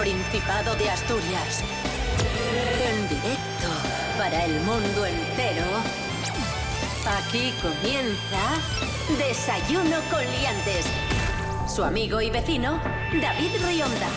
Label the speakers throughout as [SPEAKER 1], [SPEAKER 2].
[SPEAKER 1] Principado de Asturias. En directo para el mundo entero. Aquí comienza Desayuno con Liantes. Su amigo y vecino, David Rionda.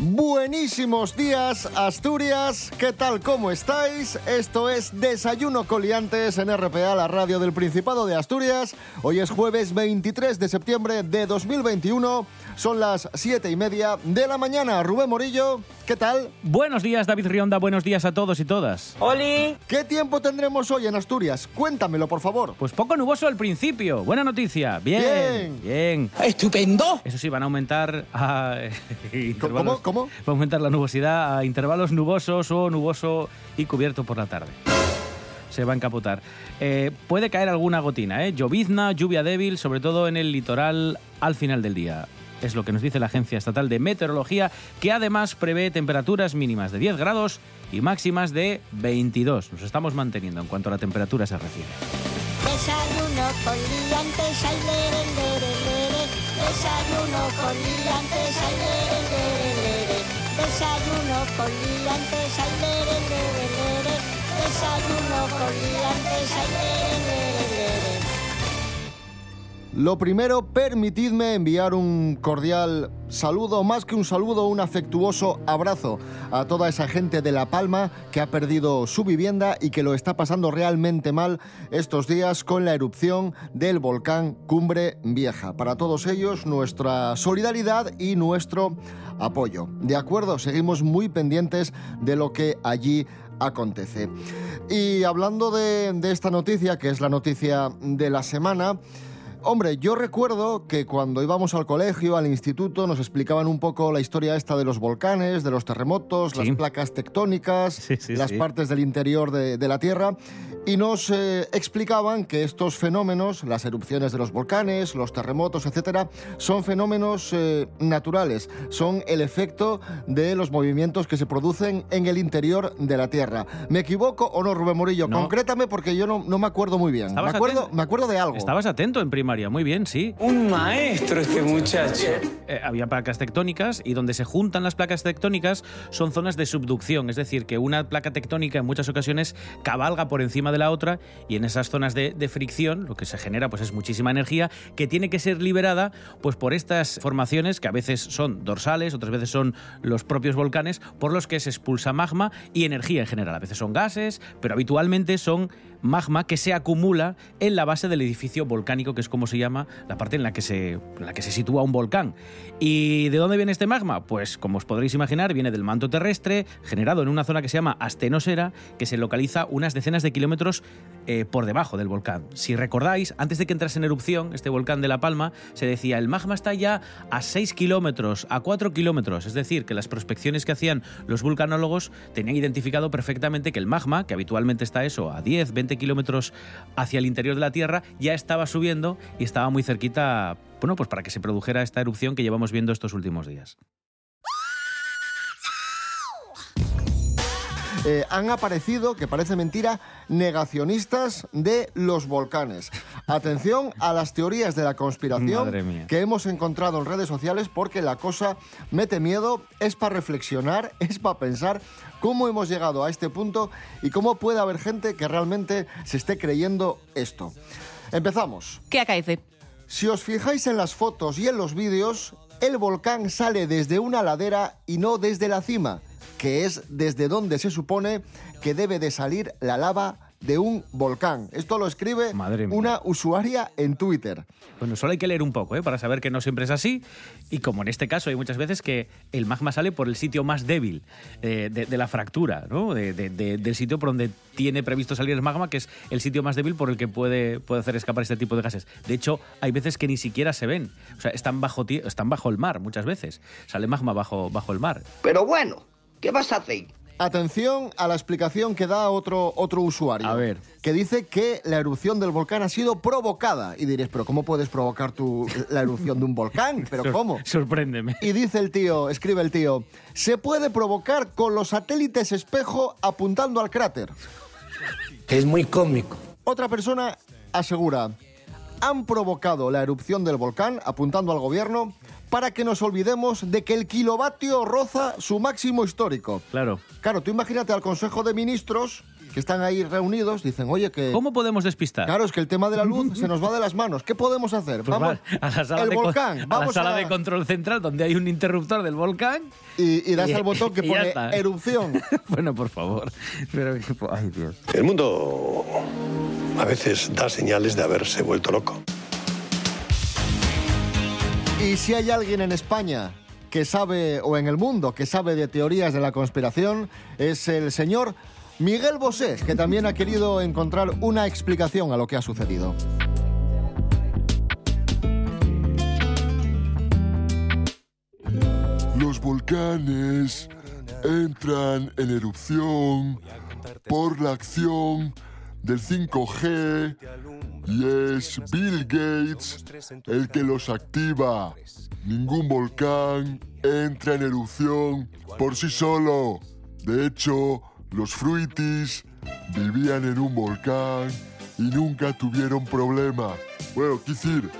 [SPEAKER 2] Buenísimos días, Asturias. ¿Qué tal? ¿Cómo estáis? Esto es Desayuno Coliantes en RPA, la radio del Principado de Asturias. Hoy es jueves 23 de septiembre de 2021. Son las siete y media de la mañana. Rubén Morillo, ¿qué tal?
[SPEAKER 3] Buenos días, David Rionda. Buenos días a todos y todas.
[SPEAKER 4] ¡Oli!
[SPEAKER 2] ¿Qué tiempo tendremos hoy en Asturias? Cuéntamelo, por favor.
[SPEAKER 3] Pues poco nuboso al principio. Buena noticia. Bien. Bien.
[SPEAKER 4] ¡Estupendo!
[SPEAKER 3] Eso sí, van a aumentar a intervalos-
[SPEAKER 2] ¿Cómo? ¿Cómo?
[SPEAKER 3] Va a aumentar la nubosidad a intervalos nubosos o nuboso y cubierto por la tarde. Se va a encapotar. Eh, puede caer alguna gotina, ¿eh? Llovizna, lluvia débil, sobre todo en el litoral al final del día. Es lo que nos dice la Agencia Estatal de Meteorología, que además prevé temperaturas mínimas de 10 grados y máximas de 22. Nos estamos manteniendo en cuanto a la temperatura se refiere.
[SPEAKER 5] Desayuno con liantes, ay, lere. Desayuno con liantes, ay, lere. Desayuno con liantes, ay, lere. Desayuno con liantes, ay, lere.
[SPEAKER 2] Lo primero, permitidme enviar un cordial saludo, más que un saludo, un afectuoso abrazo a toda esa gente de La Palma que ha perdido su vivienda y que lo está pasando realmente mal estos días con la erupción del volcán Cumbre Vieja. Para todos ellos, nuestra solidaridad y nuestro apoyo. De acuerdo, seguimos muy pendientes de lo que allí acontece. Y hablando de, esta noticia, que es la noticia de la semana, Hombre, yo recuerdo que cuando íbamos al colegio, al instituto, nos explicaban un poco la historia esta de los volcanes, de los terremotos,
[SPEAKER 3] Sí.
[SPEAKER 2] las placas tectónicas,
[SPEAKER 3] Sí, sí,
[SPEAKER 2] las partes del interior de, de la Tierra, y nos eh, explicaban que estos fenómenos, las erupciones de los volcanes, los terremotos, etcétera, son fenómenos eh, naturales, son el efecto de los movimientos que se producen en el interior de la Tierra. ¿Me equivoco o no, Rubén Morillo?
[SPEAKER 3] No.
[SPEAKER 2] Concrétame porque yo no, no me acuerdo muy bien. Me
[SPEAKER 3] ¿Estabas
[SPEAKER 2] acuerdo,
[SPEAKER 3] atento?
[SPEAKER 2] me acuerdo de algo.
[SPEAKER 3] Estabas atento en primaria, muy bien, sí.
[SPEAKER 4] Un maestro este muchacho.
[SPEAKER 3] Eh, había placas tectónicas y donde se juntan las placas tectónicas son zonas de subducción, es decir, que una placa tectónica en muchas ocasiones cabalga por encima de la otra y en esas zonas de, de fricción lo que se genera pues es muchísima energía que tiene que ser liberada pues por estas formaciones que a veces son dorsales, otras veces son los propios volcanes por los que se expulsa magma y energía en general. A veces son gases, pero habitualmente son magma que se acumula en la base del edificio volcánico, que es como se llama la parte en la que se, la que se sitúa un volcán. ¿Y de dónde viene este magma? Pues como os podréis imaginar, viene del manto terrestre, generado en una zona que se llama astenosera, que se localiza unas decenas de kilómetros eh, por debajo del volcán. Si recordáis, antes de que entrase en erupción este volcán de La Palma, se decía el magma está ya a 6 kilómetros, a 4 kilómetros, es decir, que las prospecciones que hacían los vulcanólogos tenían identificado perfectamente que el magma, que habitualmente está eso a 10, 20 kilómetros hacia el interior de la Tierra, ya estaba subiendo y estaba muy cerquita, bueno, pues para que se produjera esta erupción que llevamos viendo estos últimos días.
[SPEAKER 2] Eh, han aparecido, que parece mentira, negacionistas de los volcanes. Atención a las teorías de la conspiración que hemos encontrado en redes sociales porque la cosa mete miedo, es para reflexionar, es para pensar cómo hemos llegado a este punto y cómo puede haber gente que realmente se esté creyendo esto. Empezamos.
[SPEAKER 6] ¿Qué acaece?
[SPEAKER 2] Si os fijáis en las fotos y en los vídeos, el volcán sale desde una ladera y no desde la cima, que es desde donde se supone que debe de salir la lava de un volcán. Esto lo escribe una usuaria en Twitter.
[SPEAKER 3] Bueno, solo hay que leer un poco ¿eh? para saber que no siempre es así. Y como en este caso hay muchas veces que el magma sale por el sitio más débil eh, de, de la fractura, ¿no? De- de- de- del sitio por donde tiene previsto salir el magma, que es el sitio más débil por el que puede, puede hacer escapar este tipo de gases. De hecho, hay veces que ni siquiera se ven. O sea, están bajo, están bajo el mar muchas veces. Sale magma bajo, bajo el mar.
[SPEAKER 7] Pero bueno, ¿qué vas a hacer?
[SPEAKER 2] Atención a la explicación que da otro, otro usuario.
[SPEAKER 3] A ver.
[SPEAKER 2] Que dice que la erupción del volcán ha sido provocada. Y diréis, ¿pero cómo puedes provocar tú la erupción de un volcán? ¿Pero
[SPEAKER 3] Sor-
[SPEAKER 2] cómo?
[SPEAKER 3] Sorpréndeme.
[SPEAKER 2] Y dice el tío, escribe el tío, se puede provocar con los satélites espejo apuntando al cráter.
[SPEAKER 7] Es muy cómico.
[SPEAKER 2] Otra persona asegura, han provocado la erupción del volcán apuntando al gobierno para que nos olvidemos de que el kilovatio roza su máximo histórico.
[SPEAKER 3] Claro.
[SPEAKER 2] Claro, tú imagínate al Consejo de Ministros que están ahí reunidos, dicen, oye, que...
[SPEAKER 3] ¿Cómo podemos despistar?
[SPEAKER 2] Claro, es que el tema de la luz se nos va de las manos. ¿Qué podemos hacer?
[SPEAKER 3] Pues
[SPEAKER 2] vamos
[SPEAKER 3] va a la sala,
[SPEAKER 2] el
[SPEAKER 3] de, con-
[SPEAKER 2] volcán,
[SPEAKER 3] a la
[SPEAKER 2] vamos
[SPEAKER 3] sala
[SPEAKER 2] a-
[SPEAKER 3] de control central donde hay un interruptor del volcán.
[SPEAKER 2] y, y das
[SPEAKER 3] y-
[SPEAKER 2] al botón que pone
[SPEAKER 3] está.
[SPEAKER 2] erupción.
[SPEAKER 3] bueno, por favor. Pero, ay, Dios.
[SPEAKER 6] El mundo a veces da señales de haberse vuelto loco.
[SPEAKER 2] Y si hay alguien en España que sabe, o en el mundo, que sabe de teorías de la conspiración, es el señor Miguel Bosé, que también ha querido encontrar una explicación a lo que ha sucedido.
[SPEAKER 8] Los volcanes entran en erupción por la acción del 5G y es Bill Gates el que los activa. Ningún volcán entra en erupción por sí solo. De hecho, los fruitis vivían en un volcán y nunca tuvieron problema. Bueno, decir,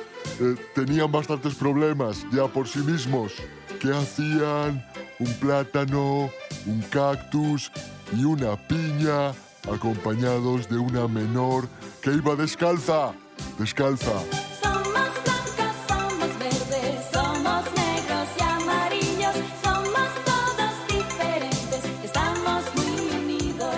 [SPEAKER 8] eh, tenían bastantes problemas ya por sí mismos. ¿Qué hacían? Un plátano, un cactus y una piña acompañados de una menor que iba descalza. Descalza.
[SPEAKER 9] Somos blancos, somos verdes, somos negros y amarillos, somos todos diferentes, estamos muy unidos.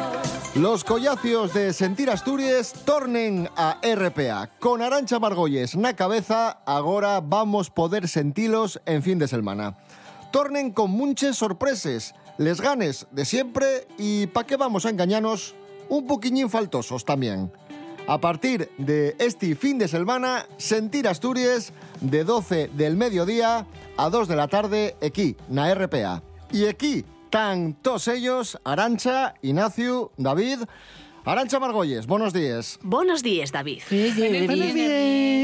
[SPEAKER 2] Los collacios de Sentir Asturias tornen a RPA. Con Arancha Margolles na cabeza, agora vamos poder sentilos en fin de semana. Tornen con muchas sorpreses, les ganes de siempre y pa' qué vamos a engañarnos, un poquillín faltosos también. A partir de este fin de semana, Sentir Asturias de 12 del mediodía a 2 de la tarde aquí, na RPA. Y aquí están todos ellos, Arancha, Ignacio, David. Arancha Margolles, buenos días.
[SPEAKER 10] Buenos días, David.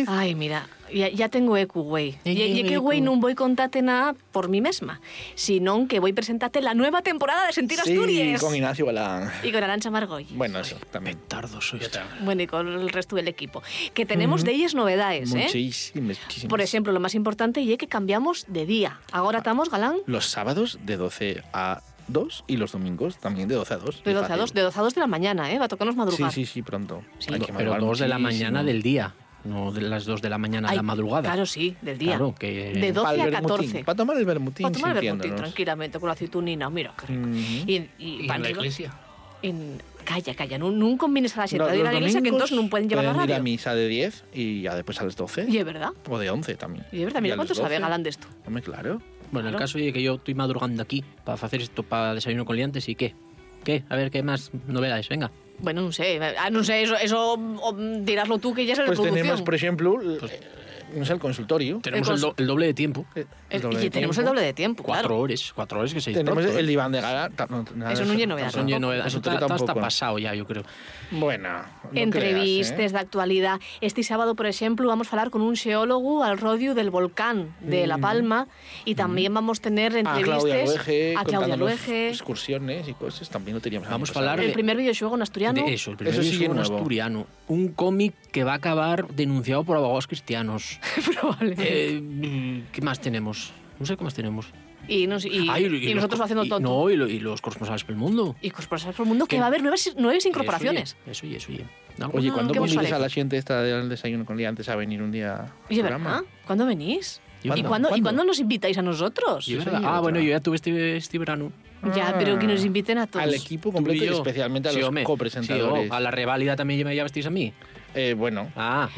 [SPEAKER 10] Ay, mira, ya, ya tengo ecu, güey. Y, y que, güey, no voy contarte nada por mí misma, sino que voy a presentarte la nueva temporada de Sentir Asturias.
[SPEAKER 11] con Ignacio Balán.
[SPEAKER 10] Y con Arancha Margoy.
[SPEAKER 11] Bueno, eso también.
[SPEAKER 3] Tardo soy.
[SPEAKER 10] Bueno, y con el resto del equipo. Que tenemos de ellas novedades, ¿eh?
[SPEAKER 11] Muchísimas, muchísimas.
[SPEAKER 10] Por ejemplo, lo más importante y es que cambiamos de día. Ahora estamos, Galán,
[SPEAKER 11] Los sábados de 12 a 2 y los domingos también de 12 a 2.
[SPEAKER 10] de 12 a
[SPEAKER 11] Fácil.
[SPEAKER 10] 2, de 12 a 2 de la mañana, ¿eh? Va a tocarnos
[SPEAKER 11] Sí,
[SPEAKER 10] madrugar.
[SPEAKER 11] sí, sí, pronto.
[SPEAKER 10] Sí.
[SPEAKER 11] Hay que
[SPEAKER 12] Pero
[SPEAKER 11] madrugar
[SPEAKER 12] dos de la mañana del día, no de las dos de la mañana
[SPEAKER 10] Ay,
[SPEAKER 12] la madrugada.
[SPEAKER 10] Claro, sí, del día.
[SPEAKER 12] Claro, que...
[SPEAKER 10] De 12
[SPEAKER 11] Pa'l
[SPEAKER 10] a
[SPEAKER 11] vermutín,
[SPEAKER 10] 14.
[SPEAKER 11] Para tomar el vermutín,
[SPEAKER 10] Para tomar el vermutín tranquilamente con la aceitunina, mira qué rico. Y, y,
[SPEAKER 12] ¿Y en la iglesia?
[SPEAKER 10] en- calla, calla, no, no combines a la gente
[SPEAKER 11] Los-
[SPEAKER 10] de a la iglesia que entonces no pueden llevar la
[SPEAKER 11] pueden ir a
[SPEAKER 10] radio.
[SPEAKER 11] misa de 10 y ya después a las 12.
[SPEAKER 10] Y es verdad,
[SPEAKER 11] O de 11 también.
[SPEAKER 10] y es verdad, mira
[SPEAKER 11] a
[SPEAKER 10] cuánto
[SPEAKER 11] las
[SPEAKER 10] sabe
[SPEAKER 11] 12.
[SPEAKER 10] Galán de esto.
[SPEAKER 11] Hombre, claro.
[SPEAKER 12] Bueno, el
[SPEAKER 10] Claro.
[SPEAKER 12] caso es que yo estoy madrugando aquí para hacer esto para desayuno con liantes y qué. ¿Qué? A ver, ¿qué más novedades? Venga.
[SPEAKER 10] Bueno, no sé, ah, no sé, eso, eso o, diráslo tú que ya es de
[SPEAKER 11] Pues
[SPEAKER 10] producción.
[SPEAKER 11] tenemos, por ejemplo, el- no sé, el consultorio.
[SPEAKER 12] Tenemos
[SPEAKER 10] El
[SPEAKER 12] el, do- el doble de tiempo.
[SPEAKER 11] El
[SPEAKER 10] El-
[SPEAKER 11] doble
[SPEAKER 10] y
[SPEAKER 11] de
[SPEAKER 10] tenemos
[SPEAKER 11] tiempo.
[SPEAKER 10] el doble de tiempo,
[SPEAKER 12] Cuatro
[SPEAKER 10] claro.
[SPEAKER 12] horas. Cuatro horas que se dice
[SPEAKER 11] Tenemos
[SPEAKER 12] pronto,
[SPEAKER 11] el diván de gala. no, nada
[SPEAKER 10] Eso
[SPEAKER 11] de
[SPEAKER 10] no es novedad,
[SPEAKER 12] Son lleno de- Eso está, está pasado ya, yo creo.
[SPEAKER 11] Bueno, no
[SPEAKER 10] Entrevistas
[SPEAKER 11] creas, ¿eh?
[SPEAKER 10] de actualidad. Este sábado, por ejemplo, vamos a hablar con un geólogo al rodio del volcán de La Palma y también vamos a tener
[SPEAKER 11] A
[SPEAKER 10] entrevistas
[SPEAKER 11] Mm. Claudia Luege,
[SPEAKER 10] a Claudia Luege,
[SPEAKER 11] excursiones y cosas, también lo teníamos.
[SPEAKER 12] Vamos a hablar
[SPEAKER 10] el primer videojuego en asturiano.
[SPEAKER 12] De eso, el primer
[SPEAKER 11] Eso
[SPEAKER 12] videojuego
[SPEAKER 11] nuevo.
[SPEAKER 12] asturiano. Un cómic que va a acabar denunciado por abogados cristianos.
[SPEAKER 10] Probablemente.
[SPEAKER 12] Eh, ¿Qué más tenemos? No sé qué más tenemos.
[SPEAKER 10] y, nos- y-
[SPEAKER 12] Ah,
[SPEAKER 10] y
[SPEAKER 12] los
[SPEAKER 10] nosotros haciendo
[SPEAKER 12] y-
[SPEAKER 10] tonto.
[SPEAKER 12] No, y, lo- y los corresponsales por el mundo.
[SPEAKER 10] Y corporaciones por el mundo, que
[SPEAKER 12] ¿Qué?
[SPEAKER 10] va a haber nuevas, nuevas incorporaciones.
[SPEAKER 12] Eso y eso y.
[SPEAKER 11] Oye, ¿cuándo
[SPEAKER 10] ¿Qué vos
[SPEAKER 11] convides a la gente esta del desayuno con liantes a venir un día al
[SPEAKER 10] Oye,
[SPEAKER 11] programa?
[SPEAKER 10] ¿verdad? ¿Cuándo venís? ¿Y
[SPEAKER 11] ¿Cuándo?
[SPEAKER 10] cuándo, ¿Y
[SPEAKER 11] ¿Cuándo?
[SPEAKER 10] nos invitáis a nosotros?
[SPEAKER 12] Ah,
[SPEAKER 11] otra.
[SPEAKER 12] bueno, yo ya tuve este, este verano.
[SPEAKER 10] Ya, pero que nos inviten a todos.
[SPEAKER 11] Al equipo completo y,
[SPEAKER 12] yo.
[SPEAKER 11] especialmente a
[SPEAKER 12] Sí,
[SPEAKER 11] los
[SPEAKER 12] hombre.
[SPEAKER 11] copresentadores.
[SPEAKER 12] Sí, oh, a la reválida también me llevasteis a mí.
[SPEAKER 11] Eh, bueno,
[SPEAKER 12] Ah,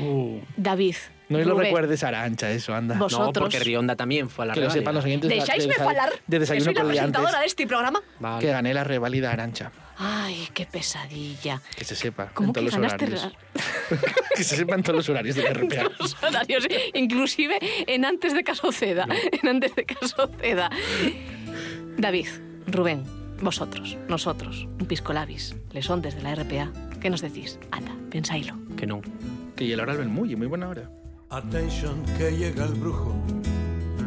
[SPEAKER 10] David.
[SPEAKER 11] no lo recuerdes Arancha, eso, anda.
[SPEAKER 10] Vos-
[SPEAKER 12] no,
[SPEAKER 10] Vosotros.
[SPEAKER 12] porque Rionda también fue a la
[SPEAKER 11] que lo
[SPEAKER 12] reválida.
[SPEAKER 11] sepan los oyentes de, de,
[SPEAKER 10] ¿Dejáisme
[SPEAKER 11] desa-
[SPEAKER 10] falar?
[SPEAKER 11] de
[SPEAKER 10] Que
[SPEAKER 11] desayuno
[SPEAKER 10] soy la presentadora de este programa.
[SPEAKER 12] Vale.
[SPEAKER 11] Que gané la reválida Arancha.
[SPEAKER 10] Ay, qué pesadilla.
[SPEAKER 11] Que se sepa.
[SPEAKER 10] ¿Cómo
[SPEAKER 11] en
[SPEAKER 10] que
[SPEAKER 11] todos los
[SPEAKER 10] ganaste
[SPEAKER 11] horarios. que se sepa en todos los horarios de RPA.
[SPEAKER 10] los horarios? Inclusive en antes de caso ceda. En antes de caso ceda. David, Rubén, vosotros, nosotros, un pisco labis, lesontes de la RPA, ¿qué nos decís? Anda, pensáislo.
[SPEAKER 12] Que no.
[SPEAKER 11] que y el hora del muy, muy buena hora.
[SPEAKER 13] Attention que llega el brujo,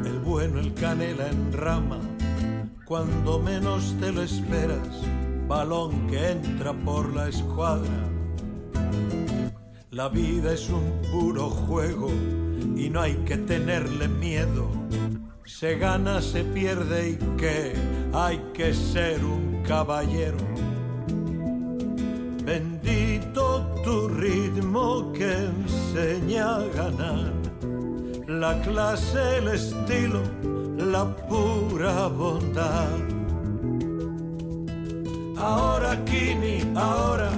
[SPEAKER 13] el bueno, el canela en rama. Cuando menos te lo esperas, balón que entra por la escuadra. La vida es un puro juego y no hay que tenerle miedo. Se gana, se pierde y que hay que ser un caballero. Bendito tu ritmo que enseña a ganar la clase, el estilo, la pura bondad. Ahora, Kini, ahora,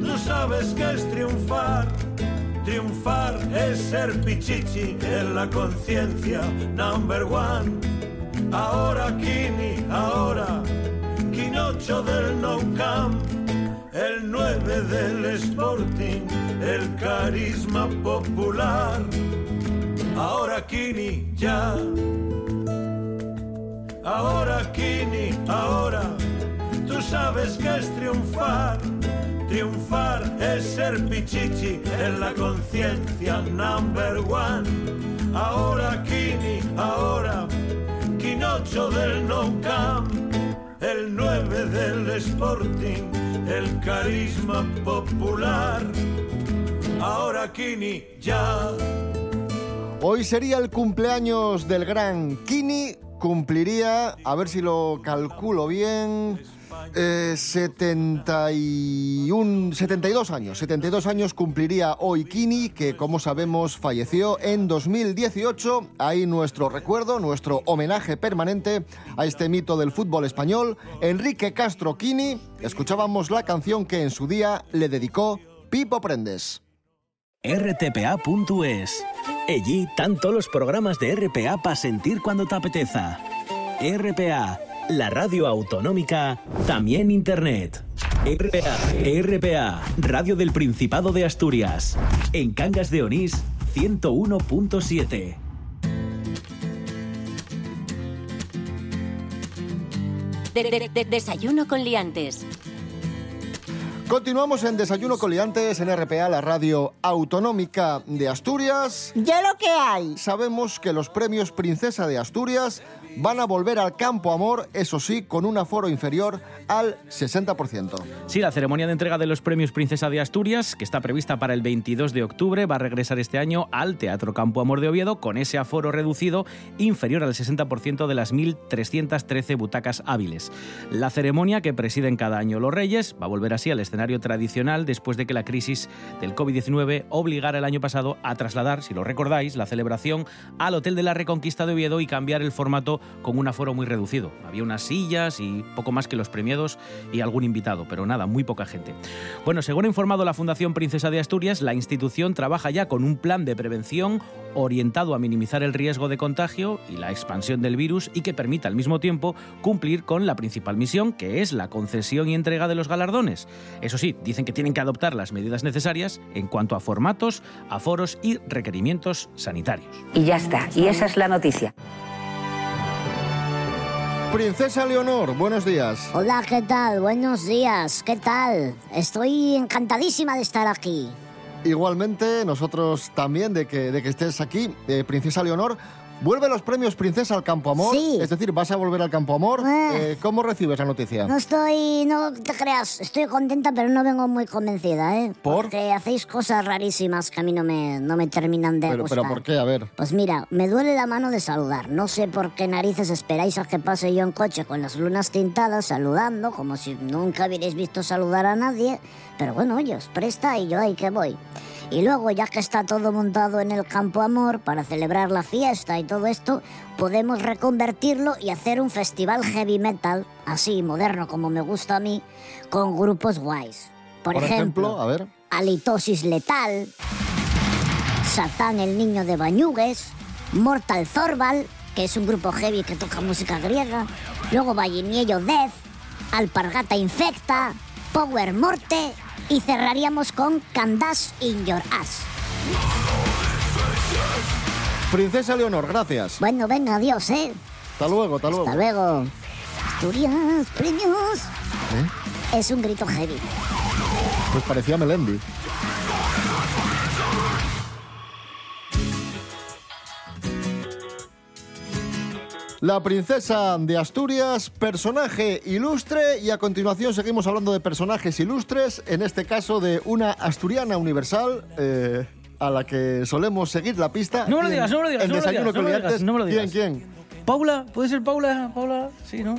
[SPEAKER 13] tú sabes que es triunfar. Triunfar es ser pichichi en la conciencia, number one. Ahora, Kini, ahora, Quinocho del No Camp, el 9 del Sporting, el carisma popular. Ahora, Kini, ya. Ahora, Kini, ahora, tú sabes que es triunfar. Triunfar es ser pichichi en la conciencia number one. Ahora Kini, ahora Quinocho del No Camp, el 9 del Sporting, el carisma popular. Ahora Kini, ya.
[SPEAKER 2] Hoy sería el cumpleaños del gran Kini. Cumpliría, a ver si lo calculo bien, eh, 71, 72 años. 72 años cumpliría hoy Kini, que como sabemos falleció en 2018. Ahí nuestro recuerdo, nuestro homenaje permanente a este mito del fútbol español, Enrique Castro Kini. Escuchábamos la canción que en su día le dedicó Pipo Prendes.
[SPEAKER 14] rtpa.es. Allí todos los programas de RPA para sentir cuando te apeteza. RPA, la radio autonómica, también internet. RPA, RPA, Radio del Principado de Asturias. En Cangas de Onís, 101.7.
[SPEAKER 1] De- de- de- desayuno con liantes.
[SPEAKER 2] Continuamos en Desayuno Coliantes en RPA, la radio autonómica de Asturias.
[SPEAKER 5] ¡Ya lo que hay!
[SPEAKER 2] Sabemos que los premios Princesa de Asturias van a volver al Campo Amor, eso sí, con un aforo inferior al 60%.
[SPEAKER 3] Sí, la ceremonia de entrega de los premios Princesa de Asturias, que está prevista para el 22 de octubre, va a regresar este año al Teatro Campo Amor de Oviedo con ese aforo reducido inferior al 60% de las 1.313 butacas hábiles. La ceremonia, que presiden cada año los Reyes, va a volver así al escenario tradicional después de que la crisis del COVID-19 obligara el año pasado a trasladar, si lo recordáis, la celebración al Hotel de la Reconquista de Oviedo y cambiar el formato con un aforo muy reducido. Había unas sillas y poco más que los premiados y algún invitado, pero nada, muy poca gente. Bueno, según ha informado la Fundación Princesa de Asturias, la institución trabaja ya con un plan de prevención orientado a minimizar el riesgo de contagio y la expansión del virus y que permita al mismo tiempo cumplir con la principal misión, que es la concesión y entrega de los galardones. Eso sí, dicen que tienen que adoptar las medidas necesarias en cuanto a formatos, aforos y requerimientos sanitarios.
[SPEAKER 15] Y ya está, y esa es la noticia.
[SPEAKER 2] Princesa Leonor, buenos días.
[SPEAKER 5] Hola, ¿qué tal? Buenos días, ¿qué tal? Estoy encantadísima de estar aquí.
[SPEAKER 2] Igualmente, nosotros también de que, de que estés aquí, eh, Princesa Leonor. ¿Vuelve los premios Princesa al Campo Amor?
[SPEAKER 5] Sí.
[SPEAKER 2] Es decir, ¿vas a volver al Campo Amor?
[SPEAKER 5] Ah.
[SPEAKER 2] Eh, ¿Cómo recibes la noticia?
[SPEAKER 5] No estoy, no te creas, estoy contenta, pero no vengo muy convencida, ¿eh?
[SPEAKER 2] ¿Por?
[SPEAKER 5] Porque hacéis cosas rarísimas que a mí no me, no me terminan de
[SPEAKER 2] Pero,
[SPEAKER 5] gustar.
[SPEAKER 2] pero ¿por qué? A ver.
[SPEAKER 5] Pues mira, me duele la mano de saludar. No sé por qué narices esperáis a que pase yo en coche con las lunas tintadas saludando, como si nunca hubierais visto saludar a nadie. Pero bueno, oye, os presta y yo ahí que voy. Y luego, ya que está todo montado en el Campo Amor para celebrar la fiesta y todo esto, podemos reconvertirlo y hacer un festival heavy metal, así moderno como me gusta a mí, con grupos guays. Por,
[SPEAKER 2] Por ejemplo, a ver.
[SPEAKER 5] Halitosis Letal, Satán el Niño de Bañugues, Mortal Zorbal, que es un grupo heavy que toca música griega, luego Valliniello Death, Alpargata Infecta, Power Morte y cerraríamos con Candace in Your Ass.
[SPEAKER 2] Princesa Leonor, gracias.
[SPEAKER 5] Bueno, venga, adiós, ¿eh?
[SPEAKER 2] Hasta luego, hasta luego.
[SPEAKER 5] Hasta luego. Asturias, premios.
[SPEAKER 2] ¿Eh?
[SPEAKER 5] Es un grito heavy.
[SPEAKER 2] Pues parecía Melendi. La princesa de Asturias, personaje ilustre y a continuación seguimos hablando de personajes ilustres, en este caso de una asturiana universal eh, a la que solemos seguir la pista.
[SPEAKER 3] No me lo digas, no me lo digas,
[SPEAKER 2] En
[SPEAKER 3] no me lo digas, no me lo
[SPEAKER 2] con
[SPEAKER 3] digas,
[SPEAKER 2] Liantes.
[SPEAKER 3] no me lo
[SPEAKER 2] ¿Quién,
[SPEAKER 3] digas.
[SPEAKER 2] quién?
[SPEAKER 16] Paula, ¿puede ser Paula? Paula, sí, ¿no?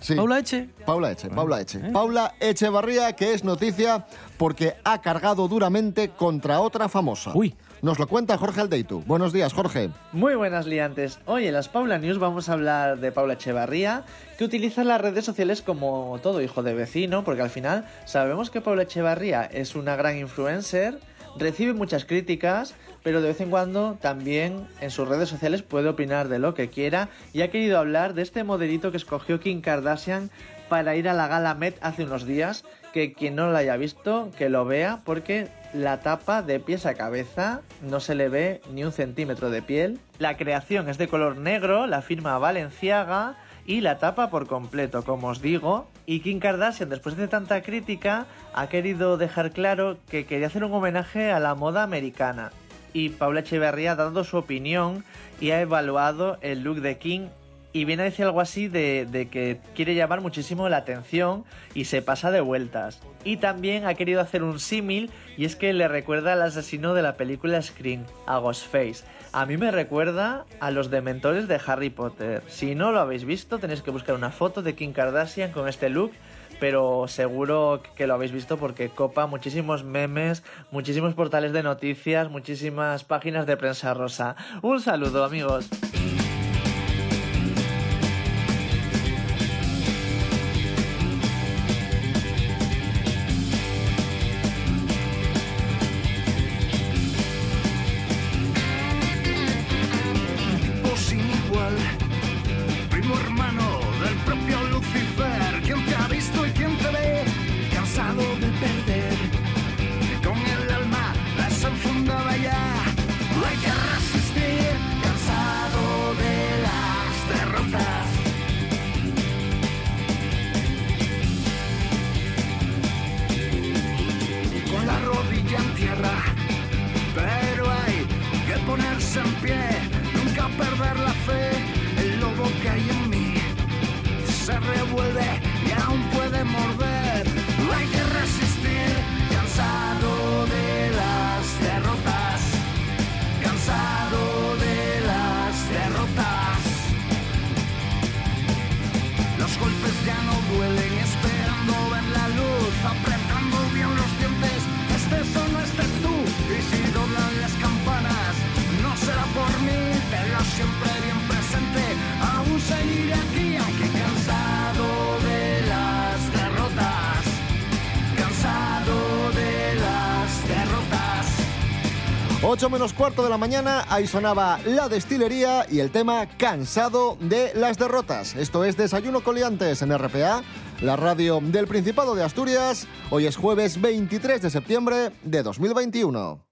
[SPEAKER 2] Sí.
[SPEAKER 16] Paula Eche.
[SPEAKER 2] Paula Eche, Paula Eche. Paula Echevarría, que es noticia porque ha cargado duramente contra otra famosa.
[SPEAKER 16] Uy.
[SPEAKER 2] Nos lo cuenta Jorge Aldeitu. Buenos días, Jorge.
[SPEAKER 17] Muy buenas liantes. Hoy en las Paula News vamos a hablar de Paula Echevarría, que utiliza las redes sociales como todo hijo de vecino, porque al final sabemos que Paula Echevarría es una gran influencer, recibe muchas críticas, pero de vez en cuando también en sus redes sociales puede opinar de lo que quiera y ha querido hablar de este modelito que escogió Kim Kardashian para ir a la gala Met hace unos días, que quien no lo haya visto, que lo vea, porque la tapa de pies a cabeza no se le ve ni un centímetro de piel. La creación es de color negro, la firma Valenciaga y la tapa por completo, como os digo. Y Kim Kardashian, después de tanta crítica, ha querido dejar claro que quería hacer un homenaje a la moda americana. Y Paula Echeverría ha dado su opinión y ha evaluado el look de Kim y viene a decir algo así de, de, que quiere llamar muchísimo la atención y se pasa de vueltas. Y también ha querido hacer un símil y es que le recuerda al asesino de la película Scream, a Ghostface. A mí me recuerda a los dementores de Harry Potter. Si no lo habéis visto tenéis que buscar una foto de Kim Kardashian con este look pero seguro que lo habéis visto porque copa muchísimos memes, muchísimos portales de noticias, muchísimas páginas de prensa rosa. Un saludo amigos.
[SPEAKER 18] Siempre bien presente. Aún seguiré aquí, aunque cansado de las derrotas. Cansado de las derrotas.
[SPEAKER 2] 8 menos cuarto de la mañana, ahí sonaba La Destilería y el tema Cansado de las derrotas. Esto es Desayuno Coliantes en RPA, la radio del Principado de Asturias. Hoy es jueves 23 de septiembre de 2021.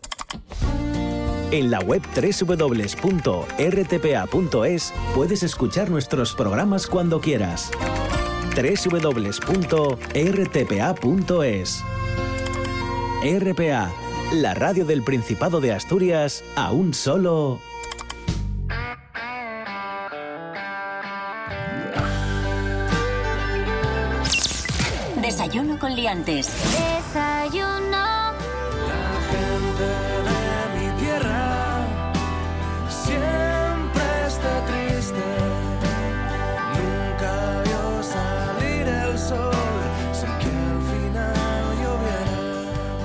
[SPEAKER 3] En la web www.rtpa.es puedes escuchar nuestros programas cuando quieras. www.rtpa.es RPA, la radio del Principado de Asturias, a un solo...
[SPEAKER 1] Desayuno con liantes.
[SPEAKER 19] Desayuno.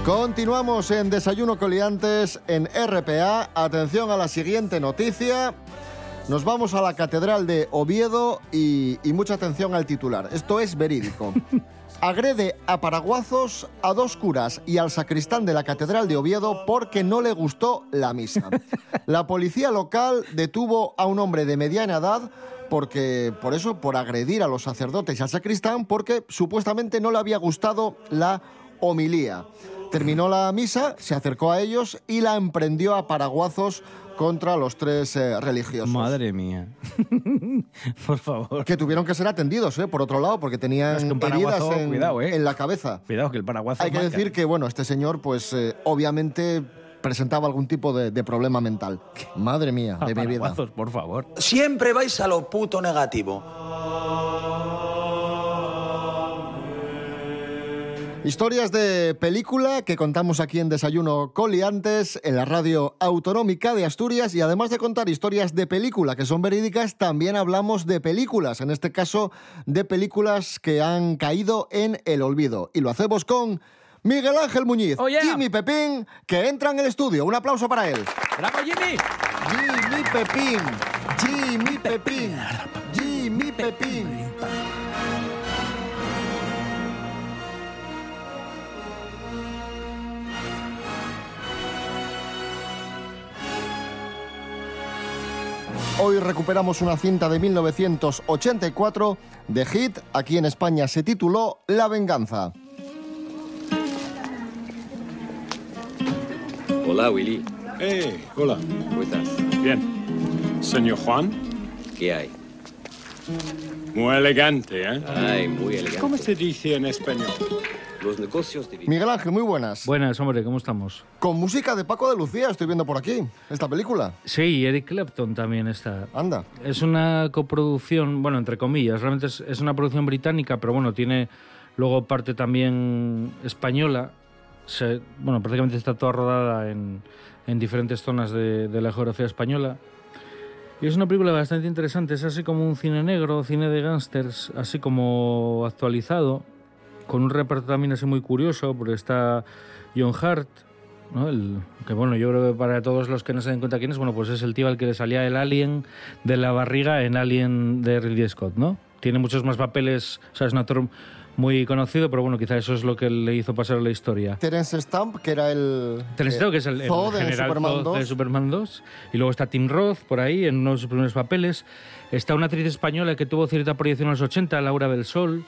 [SPEAKER 2] Continuamos en Desayuno Coliantes en RPA. Atención a la siguiente noticia. Nos vamos a la Catedral de Oviedo y, y mucha atención al titular. Esto es verídico. Agrede a paraguazos a dos curas y al sacristán de la Catedral de Oviedo porque no le gustó la misa. La policía local detuvo a un hombre de mediana edad porque por eso, por agredir a los sacerdotes y al sacristán, porque supuestamente no le había gustado la homilía. Terminó la misa, se acercó a ellos y la emprendió a paraguazos contra los tres eh, religiosos.
[SPEAKER 3] Madre mía. Por favor.
[SPEAKER 2] Que tuvieron que ser atendidos, ¿eh? por otro lado, porque tenían
[SPEAKER 3] Es que
[SPEAKER 2] heridas
[SPEAKER 3] paraguazo,
[SPEAKER 2] en,
[SPEAKER 3] cuidado, ¿eh?
[SPEAKER 2] en la cabeza.
[SPEAKER 3] Cuidado, que el paraguazo
[SPEAKER 2] Hay que
[SPEAKER 3] marca.
[SPEAKER 2] decir que, bueno, este señor, pues eh, obviamente presentaba algún tipo de, de problema mental. Madre mía, de mi vida.
[SPEAKER 3] Paraguazos, por favor.
[SPEAKER 20] Siempre vais a lo puto negativo.
[SPEAKER 2] Historias de película que contamos aquí en Desayuno Coliantes, en la radio autonómica de Asturias y además de contar historias de película que son verídicas, también hablamos de películas, en este caso de películas que han caído en el olvido. Y lo hacemos con Miguel Ángel Muñiz, Jimmy Pepín, que entra en el estudio. Un aplauso para él.
[SPEAKER 3] ¡Bravo, Jimmy!
[SPEAKER 2] Jimmy Pepín, Jimmy Pepín, Jimmy Pepín. Hoy recuperamos una cinta de 1984 de hit. Aquí en España se tituló La venganza.
[SPEAKER 21] Hola, Willy.
[SPEAKER 22] Eh, hola.
[SPEAKER 21] ¿Cómo estás?
[SPEAKER 22] Bien. Señor Juan,
[SPEAKER 21] ¿Qué hay?
[SPEAKER 22] muy elegante, ¿eh?
[SPEAKER 21] Ay, muy elegante.
[SPEAKER 22] ¿Cómo se dice en español?
[SPEAKER 21] Los negocios de...
[SPEAKER 2] Miguel Ángel, muy buenas.
[SPEAKER 23] Buenas, hombre, ¿cómo estamos?
[SPEAKER 2] Con música de Paco de Lucía estoy viendo por aquí, esta película.
[SPEAKER 23] Sí, Eric Clapton también está.
[SPEAKER 2] Anda.
[SPEAKER 23] Es una coproducción, bueno, entre comillas, realmente es, es una producción británica, pero bueno, tiene luego parte también española. Se- bueno, prácticamente está toda rodada en, en diferentes zonas de, de la geografía española. Y es una película bastante interesante, es así como un cine negro, cine de gángsters, así como actualizado, con un reparto también así muy curioso, porque está John Hart, ¿no? El, que bueno, yo creo que para todos los que no se den cuenta quién es, bueno, pues es el tío al que le salía el alien de la barriga en Alien de Ridley Scott, ¿no? Tiene muchos más papeles, o sea, es un actor muy conocido, pero bueno, quizá eso es lo que le hizo pasar a la historia.
[SPEAKER 2] Terence Stamp, que era el...
[SPEAKER 23] Terence Stamp, que es el, el
[SPEAKER 2] en
[SPEAKER 23] general
[SPEAKER 2] Superman
[SPEAKER 23] Zod
[SPEAKER 2] 2.
[SPEAKER 23] de Superman 2. Y luego está Tim Roth por ahí, en uno de sus primeros papeles. Está una actriz española que tuvo cierta proyección en los 80, Laura del Sol.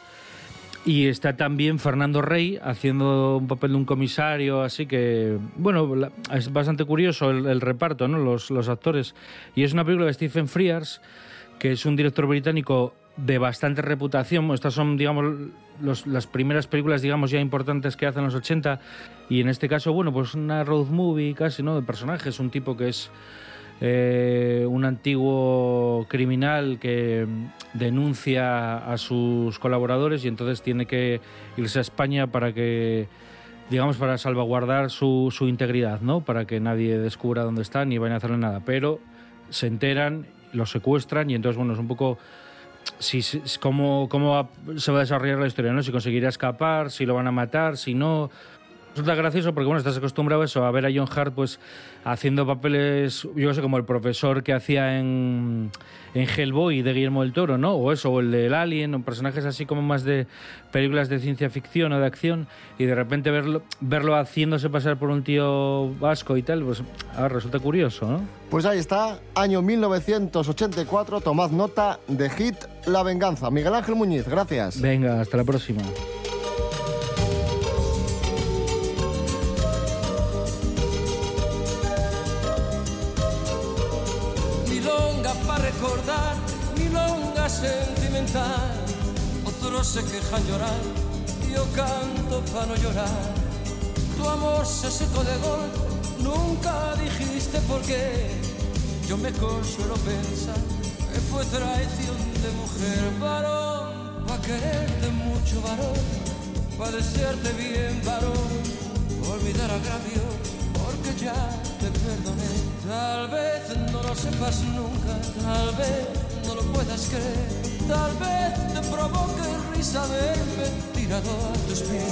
[SPEAKER 23] Y está también Fernando Rey haciendo un papel de un comisario, así que, bueno, es bastante curioso el, reparto, ¿no? Los, los actores. Y es una película de Stephen Frears, que es un director británico de bastante reputación. Estas son, digamos, los- las primeras películas, digamos, ya importantes que hacen en los 80. Y en este caso, bueno, pues una road movie casi, ¿no? De personajes. Un tipo que es eh, un antiguo criminal que mm, denuncia a sus colaboradores y entonces tiene que irse a España para que digamos para salvaguardar su, integridad, ¿no? Para que nadie descubra dónde están ni vayan a hacerle nada. Pero se enteran, los secuestran y entonces bueno es un poco si, si- cómo, cómo se va a desarrollar la historia, ¿no? Si conseguirá escapar, si lo van a matar, si no. Resulta gracioso porque, bueno, estás acostumbrado a eso, a ver a John Hart, pues, haciendo papeles, yo sé, como el profesor que hacía en, en Hellboy de Guillermo del Toro, ¿no? O eso, o el del Alien, o personajes así como más de películas de ciencia ficción o de acción, y de repente verlo, verlo haciéndose pasar por un tío vasco y tal, pues, a ver, resulta curioso, ¿no?
[SPEAKER 2] Pues ahí está, año 1984, tomad nota de hit La Venganza. Miguel Ángel Muñiz, gracias.
[SPEAKER 23] Venga, hasta la próxima.
[SPEAKER 24] Recordar, milonga sentimental. Otros se quejan llorar, yo canto para no llorar. Tu amor se secó de golpe, nunca dijiste por qué. Yo me consuelo pensar que fue traición de mujer, varón, pa' quererte mucho, varón, pa' desearte bien, varón, olvidar agravio, porque ya te perdoné. Tal vez no lo sepas nunca, tal vez no lo puedas creer, tal vez te provoque risa verme tirado a tus pies.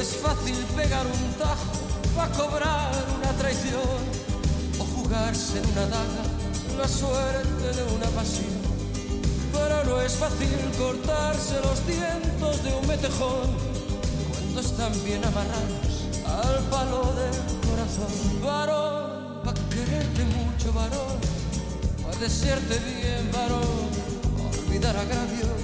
[SPEAKER 24] Es fácil pegar un tajo para cobrar una traición o jugarse en una daga la suerte de una pasión. No es fácil cortarse los dientes de un metejón cuando están bien amarrados al palo del corazón. Varón, pa' quererte mucho, varón, pa' desearte bien, varón, olvidar agravios,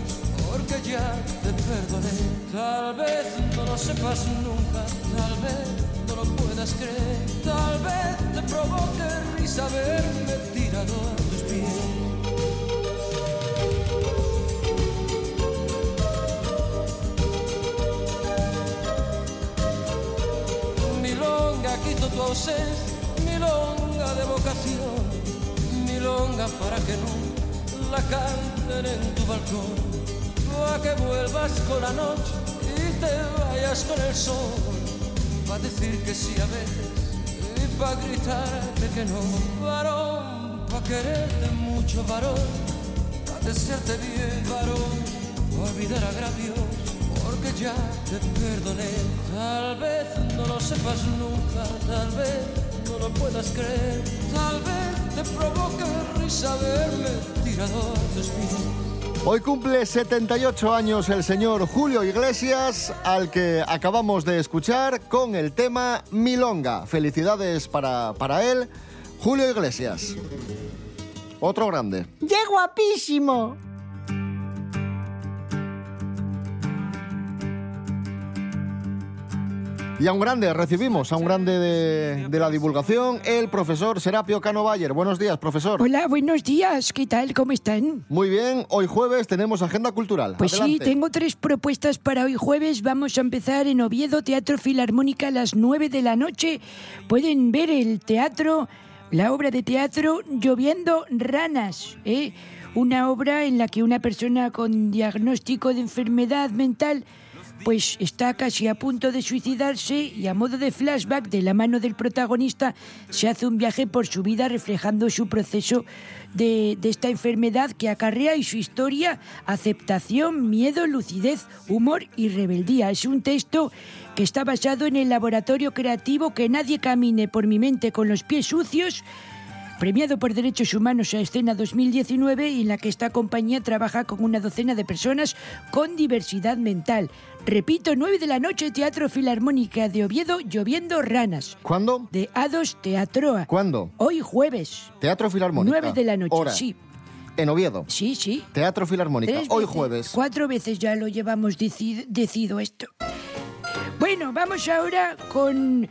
[SPEAKER 24] porque ya te perdoné. Tal vez no lo sepas nunca, tal vez no lo puedas creer, tal vez te provoque risa verme tirado a tus pies. Hizo tu ausencia, milonga de vocación, milonga para que no la canten en tu balcón, para que vuelvas con la noche y te vayas con el sol, para decir que sí a veces y para gritarte que no, varón, para quererte mucho, varón, para desearte bien, varón, olvidar agravios. porque ya te perdoné. Tal vez no lo sepas nunca, tal vez no lo puedas creer, tal vez te provoque risa verme tirado a tus pies.
[SPEAKER 2] Hoy cumple 78 años el señor Julio Iglesias, al que acabamos de escuchar con el tema Milonga. Felicidades para, para él, Julio Iglesias. Otro grande.
[SPEAKER 5] ¡Qué guapísimo!
[SPEAKER 2] Y a un grande, recibimos a un grande de, de la divulgación, el profesor Serapio Cano Bayer. Buenos días, profesor.
[SPEAKER 25] Hola, buenos días. ¿Qué tal? ¿Cómo están?
[SPEAKER 2] Muy bien, hoy jueves tenemos agenda cultural.
[SPEAKER 25] Pues sí, tengo tres propuestas para hoy jueves. Vamos a empezar en Oviedo, Teatro Filarmónica a las 9 de la noche. Pueden ver el teatro, la obra de teatro Lloviendo Ranas, ¿eh? Una obra en la que una persona con diagnóstico de enfermedad mental pues está casi a punto de suicidarse y a modo de flashback de la mano del protagonista se hace un viaje por su vida reflejando su proceso de, esta enfermedad que acarrea y su historia, aceptación, miedo, lucidez, humor y rebeldía. Es un texto que está basado en el laboratorio creativo Que nadie camine por mi mente con los pies sucios premiado por Derechos Humanos a Escena 2019 y en la que esta compañía trabaja con una docena de personas con diversidad mental. Repito, 9 de la noche, Teatro Filarmónica de Oviedo, Lloviendo Ranas.
[SPEAKER 2] ¿Cuándo?
[SPEAKER 25] De Ados Teatroa.
[SPEAKER 2] ¿Cuándo?
[SPEAKER 25] Hoy jueves,
[SPEAKER 2] Teatro Filarmónica.
[SPEAKER 25] 9 de la noche,
[SPEAKER 2] Hora.
[SPEAKER 25] sí.
[SPEAKER 2] En Oviedo.
[SPEAKER 25] Sí, sí.
[SPEAKER 2] Teatro Filarmónica.
[SPEAKER 25] Tres
[SPEAKER 2] Hoy
[SPEAKER 25] veces,
[SPEAKER 2] jueves.
[SPEAKER 25] Cuatro veces ya lo llevamos deci- decido esto. Bueno, vamos ahora con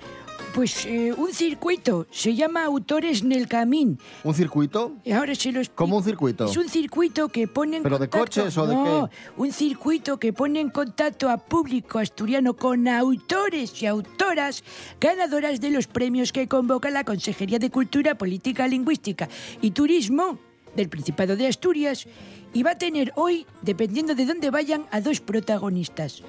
[SPEAKER 25] pues eh, un circuito. Se llama Autores en el Camín.
[SPEAKER 2] ¿Un circuito?
[SPEAKER 25] Y ahora se.
[SPEAKER 2] ¿Cómo un circuito?
[SPEAKER 25] Es un circuito que pone en
[SPEAKER 2] ¿Pero de coches o de
[SPEAKER 25] no,
[SPEAKER 2] qué?
[SPEAKER 25] un circuito que pone en contacto a público asturiano con autores y autoras ganadoras de los premios que convoca la Consejería de Cultura, Política Lingüística y Turismo del Principado de Asturias y va a tener hoy, dependiendo de dónde vayan, a dos protagonistas.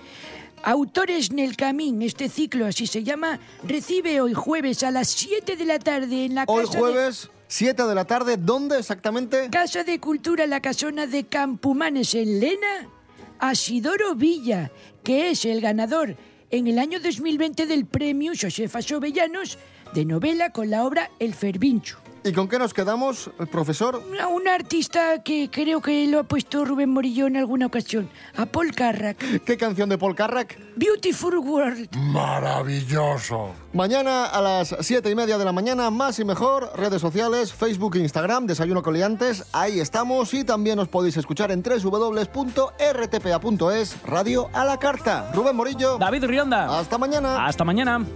[SPEAKER 25] Autores en el Camín, este ciclo así se llama, recibe hoy jueves a las 7 de la tarde en la
[SPEAKER 2] Hoy
[SPEAKER 25] Casa de-
[SPEAKER 2] jueves, 7 de la tarde. ¿Dónde exactamente?
[SPEAKER 25] Casa de Cultura La Casona de Campumanes en Lena, Asidoro Villa, que es el ganador en el año 2020 del premio Josefa Sobellanos de novela con la obra El Fervincho.
[SPEAKER 2] ¿Y con qué nos quedamos, el profesor?
[SPEAKER 25] A un artista que creo que lo ha puesto Rubén Morillo en alguna ocasión, a Paul Carrack.
[SPEAKER 2] ¿Qué canción de Paul Carrack?
[SPEAKER 25] Beautiful World.
[SPEAKER 8] Maravilloso.
[SPEAKER 2] Mañana a las 7 y media de la mañana, más y mejor, redes sociales, Facebook e Instagram, Desayuno con Liantes, ahí estamos y también os podéis escuchar en www.rtpa.es, Radio a la Carta. Rubén Morillo.
[SPEAKER 3] David Rionda.
[SPEAKER 2] Hasta mañana.
[SPEAKER 3] Hasta mañana.